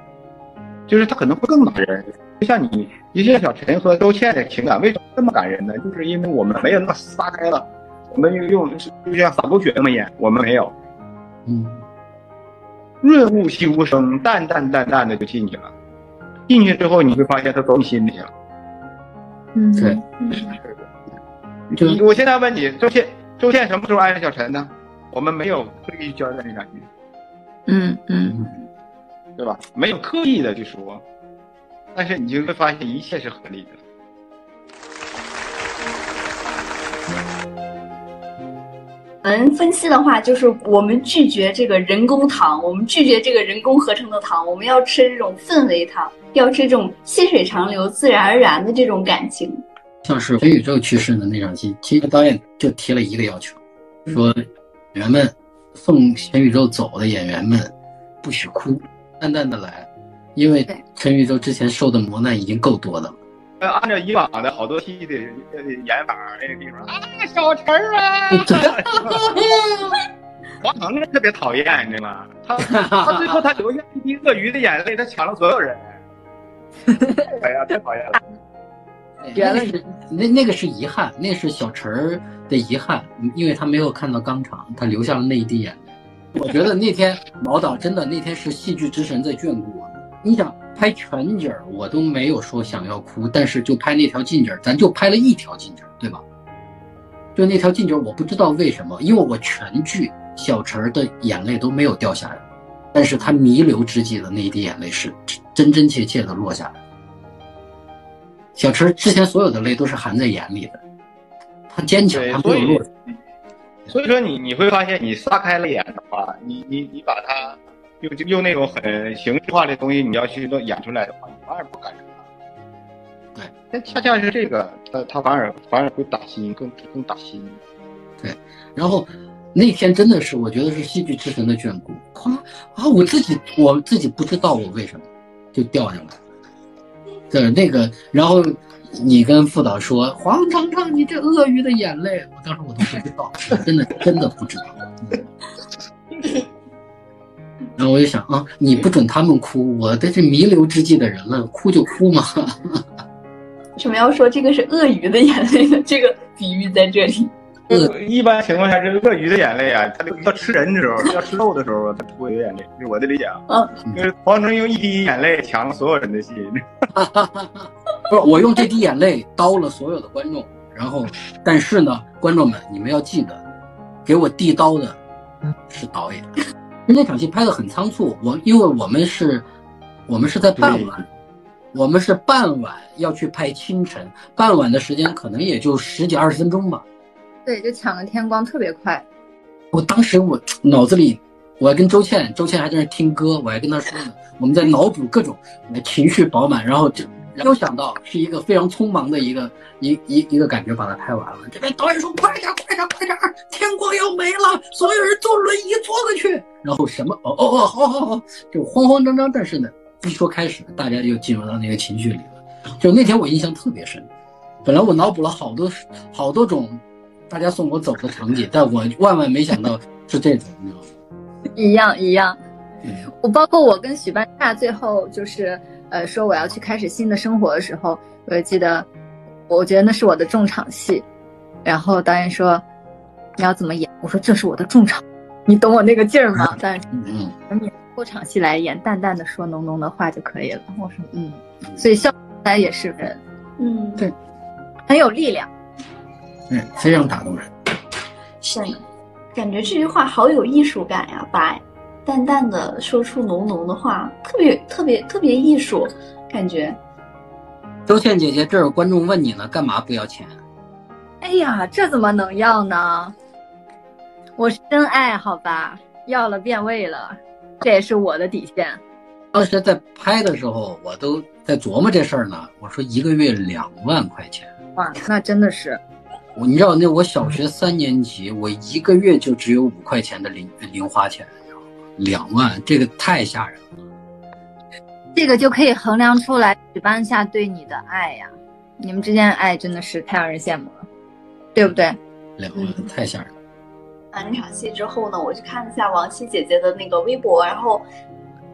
就是他可能会更感人。就像你，就像小陈和周倩的情感为什么这么感人呢？就是因为我们没有那么撒开了，我们用用就像撒狗血那么演，我们没有，嗯。润物细无声，淡淡淡淡的就进去了。进去之后，你会发现他走你心里了。嗯，对。你，我现在问你，周倩，周倩什么时候爱上小陈呢？我们没有刻意交代那场戏。嗯嗯，对吧？没有刻意的去说，但是你就会发现一切是合理的。们分析的话，就是我们拒绝这个人工糖，我们拒绝这个人工合成的糖，我们要吃这种氛围糖，要吃这种细水长流、自然而然的这种感情。像是全宇宙去世的那场戏，其实导演就提了一个要求，说演员们送全宇宙走的演员们不许哭，淡淡的来，因为陈宇宙之前受的磨难已经够多的了。按照以往的好多戏的演法，那个地方啊，小陈儿啊，黄腾特别讨厌，你知道吗？他他最后他流下一滴鳄鱼的眼泪，他抢了所有人。哎呀，太讨厌了。原来那是那那个是遗憾，那是小陈儿的遗憾，因为他没有看到钢厂，他留下了那一滴眼泪。我觉得那天毛导真的那天是戏剧之神在眷顾我。你想拍全景儿，我都没有说想要哭，但是就拍那条近景儿，咱就拍了一条近景儿，对吧？就那条近景儿，我不知道为什么，因为我全剧小陈儿的眼泪都没有掉下来，但是他弥留之际的那一滴眼泪是真真切切的落下来。小陈之前所有的泪都是含在眼里的，他坚强，他没有落。所以说你你会发现，你撒开了眼的话，你你你把它用用那种很形式化的东西，你要去弄演出来的话，你反而不感受它。对，但恰恰是这个，他他反而反而会打心，更更打心。对然后那天真的是，我觉得是戏剧之神的眷顾。夸啊，我自己我自己不知道我为什么就掉下来了。对，那个，然后你跟副导说黄长长，你这鳄鱼的眼泪，我当时我都不知道，真的真的不知道。然后我就想啊，你不准他们哭，我这是弥留之际的人了，哭就哭嘛。为什么要说这个是鳄鱼的眼泪呢？这个比喻在这里。一般情况下，这鳄鱼的眼泪啊，它要吃人的时候，要吃肉的时候，它不会有眼泪。这是我的理解啊。嗯，就是黄成用一滴眼泪抢了所有人的心。不是，我用这滴眼泪刀了所有的观众，然后，但是呢，观众们，你们要记得，给我递刀的是导演。那场戏拍的很仓促，我因为我们是，我们是在傍晚，我们是傍晚要去拍清晨，傍晚的时间可能也就十几二十分钟吧。对，就抢了天光，特别快。我当时我脑子里，我还跟周倩，周倩还在那听歌，我还跟她说呢，我们在脑补各种情绪饱满，然后就没有想到是一个非常匆忙的一个一一一个感觉把它拍完了。这边导演说快点快点快点，天光要没了，所有人坐轮椅坐过去。然后什么哦哦哦，好好好，就慌慌张张，但是呢，一说开始，大家就进入到那个情绪里了。就那天我印象特别深，本来我脑补了好多好多种。大家送我走的场景，但我万万没想到是这种，你知道吗？一样一样。嗯，我包括我跟许半夏最后就是呃说我要去开始新的生活的时候，我就记得，我觉得那是我的重场戏，然后导演说你要怎么演？我说这是我的重场，你懂我那个劲儿吗？但是嗯，你过场戏来演，淡淡的说浓浓的话就可以了。我说嗯，所以笑出来也是人，嗯，对，很有力量。嗯，非常打动人。是，感觉这句话好有艺术感呀，把淡淡的说出浓浓的话，特别特别特别艺术，感觉。周倩姐姐，这儿有观众问你呢，干嘛不要钱？哎呀，这怎么能要呢？我是真爱，好吧，要了变味了，这也是我的底线。当时在拍的时候，我都在琢磨这事儿呢。我说一个月两万块钱，哇，那真的是。我你知道那我小学三年级，我一个月就只有五块钱的零零花钱，两万，这个太吓人了。这个就可以衡量出来许半夏对你的爱呀，你们之间的爱真的是太让人羡慕了，对不对？两万太吓人了。完那场戏之后呢，我去看了一下王希姐姐的那个微博，然后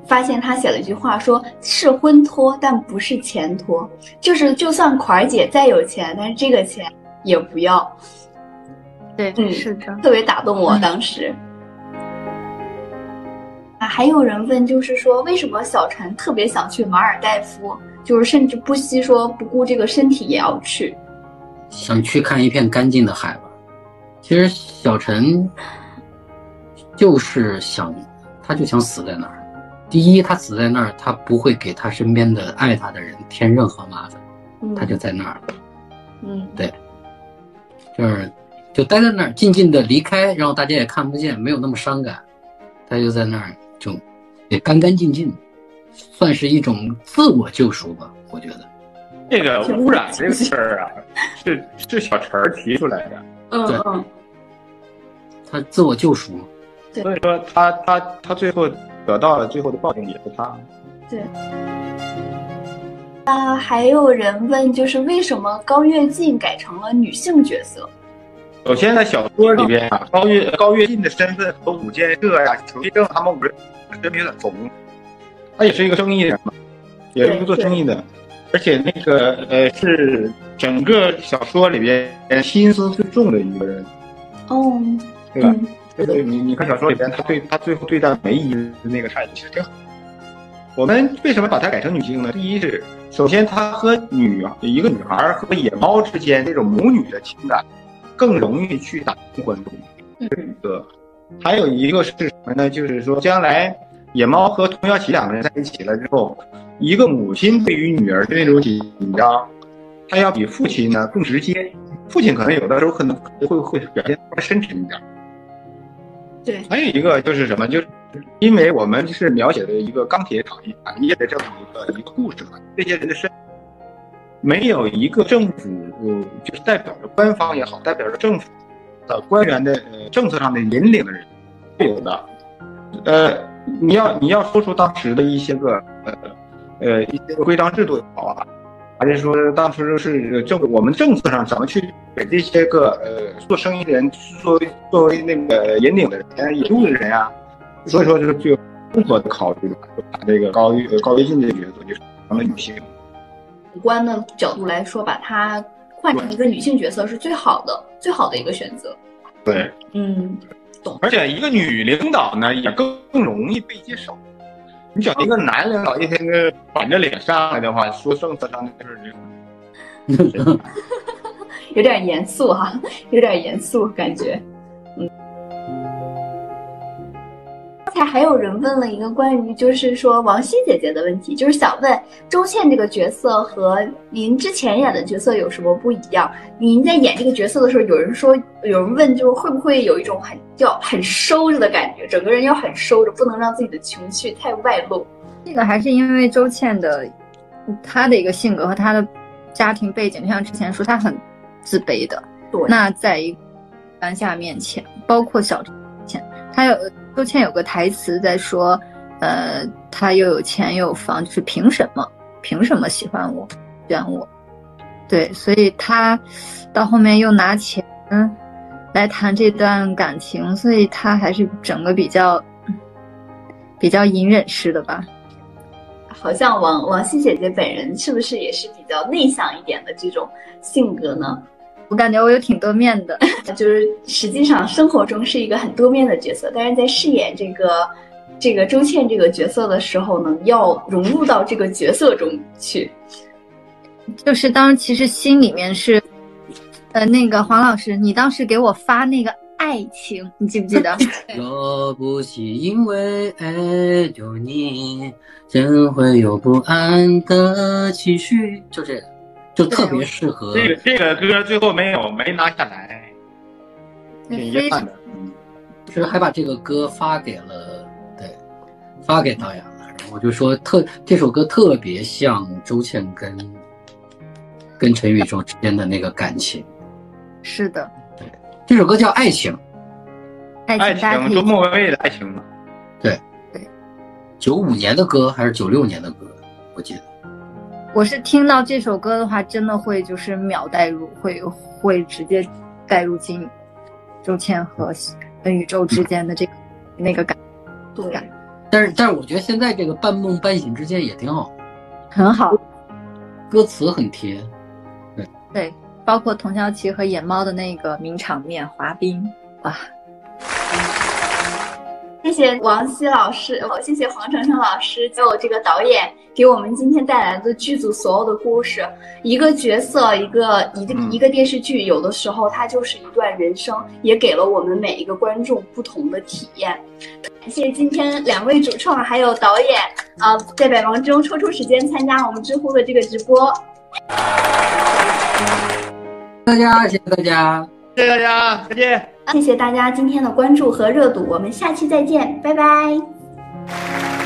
发现她写了一句话，说是婚托，但不是钱托，就是就算款儿姐再有钱，但是这个钱。也不要，对，嗯，是的，特别打动我当时。啊，还有人问，就是说为什么小陈特别想去马尔代夫，就是甚至不惜说不顾这个身体也要去，想去看一片干净的海吧。其实小陈就是想，他就想死在那儿。第一，他死在那儿，他不会给他身边的爱他的人添任何麻烦，嗯、他就在那儿。嗯，对。就是就待在那儿，静静的离开，然后大家也看不见，没有那么伤感。他就在那儿，就也干干净净，算是一种自我救赎吧，我觉得。这个污染这个事儿啊，是是小陈儿提出来的。嗯嗯。他自我救赎。所以说他他他最后得到了最后的报应也是他。对。啊，还有人问，就是为什么高跃进改成了女性角色？首先在小说里边啊，高月高月进的身份和武建设呀、裘一正他们五人身份有点重，他也是一个生意人嘛，也是一个做生意的，而且那个呃是整个小说里边心思最重的一个人，哦，对吧？嗯这个你你看小说里边，他对他最后对待梅姨的那个态度其实挺好。我们为什么把她改成女性呢？第一是，首先她和女一个女孩和野猫之间那种母女的情感，更容易去打动观众。嗯个，还有一个是什么呢？就是说，将来野猫和童小琪两个人在一起了之后，一个母亲对于女儿的那种紧张，她要比父亲呢更直接。父亲可能有的时候可能会会表现稍微深沉一点。对，还有一个就是什么？就是因为我们是描写的一个钢铁产业产业的这么一个一个故事嘛，这些人的身，没有一个政府，就是代表着官方也好，代表着政府的官员的呃政策上的引领的人，是有的。呃，你要你要说出当时的一些个呃呃一些个规章制度也好啊，还是说当时是政我们政策上怎么去给这些个呃做生意的人作为作为那个引领的人、引路的人啊，所以说就是就综合的考虑吧，就把这个高高跃进这个角色就成了女性。主观的角度来说，把它换成一个女性角色是最好的，最好的一个选择。对，嗯，而且一个女领导呢也更更容易被接受。你找一个男领导一天天板着脸上来的话，说政策上的事儿，有点严肃哈，有点严肃感觉。嗯，刚才还有人问了一个关于就是说王希姐姐的问题，就是想问周倩这个角色和您之前演的角色有什么不一样？您在演这个角色的时候，有人说，有人问，就是会不会有一种很要很收着的感觉，整个人要很收着，不能让自己的情绪太外露。这个还是因为周倩的她的一个性格和她的家庭背景，就像之前说，她很自卑的。对，那在一个当下面前，包括小周倩，她有周倩有个台词在说，呃，她又有钱又有房，就是凭什么？凭什么喜欢我，选我？对，所以她到后面又拿钱来谈这段感情，所以他还是整个比较比较隐忍式的吧。好像王王希姐姐本人是不是也是比较内向一点的这种性格呢？我感觉我有挺多面的，就是实际上生活中是一个很多面的角色，但是在饰演这个这个周倩这个角色的时候呢，要融入到这个角色中去。就是当其实心里面是，呃，那个黄老师，你当时给我发那个爱情，你记不记得？若不是因为爱着你，怎会有不安的情绪？就这个，就特别适合。这个这个歌最后没有没拿下来，挺遗憾的。嗯，就是还把这个歌发给了，对，发给导演了。然后我就说特这首歌特别像周倩跟跟陈宇宙之间的那个感情。是的，对这首歌叫《爱情》，爱爱情周末薇的爱情嘛。九五年的歌还是九六年的歌？我记得。我是听到这首歌的话，真的会就是秒带入，会会直接带入进周倩和跟宇宙之间的这个、那个感，对，但是但是我觉得现在这个半梦半醒之间也挺好，很好。歌词很贴。对。对，包括童小琪和野猫的那个名场面滑冰，哇，谢谢王希老师，哦，谢谢黄澄澄老师，还有这个导演给我们今天带来的剧组所有的故事。一个角色，一个一个嗯一个电视剧，有的时候它就是一段人生，也给了我们每一个观众不同的体验。感谢今天两位主创还有导演啊、在百忙中抽出时间参加我们知乎的这个直播。大家，谢谢大家。谢谢大家，再见。谢谢大家今天的关注和热度，我们下期再见，拜拜。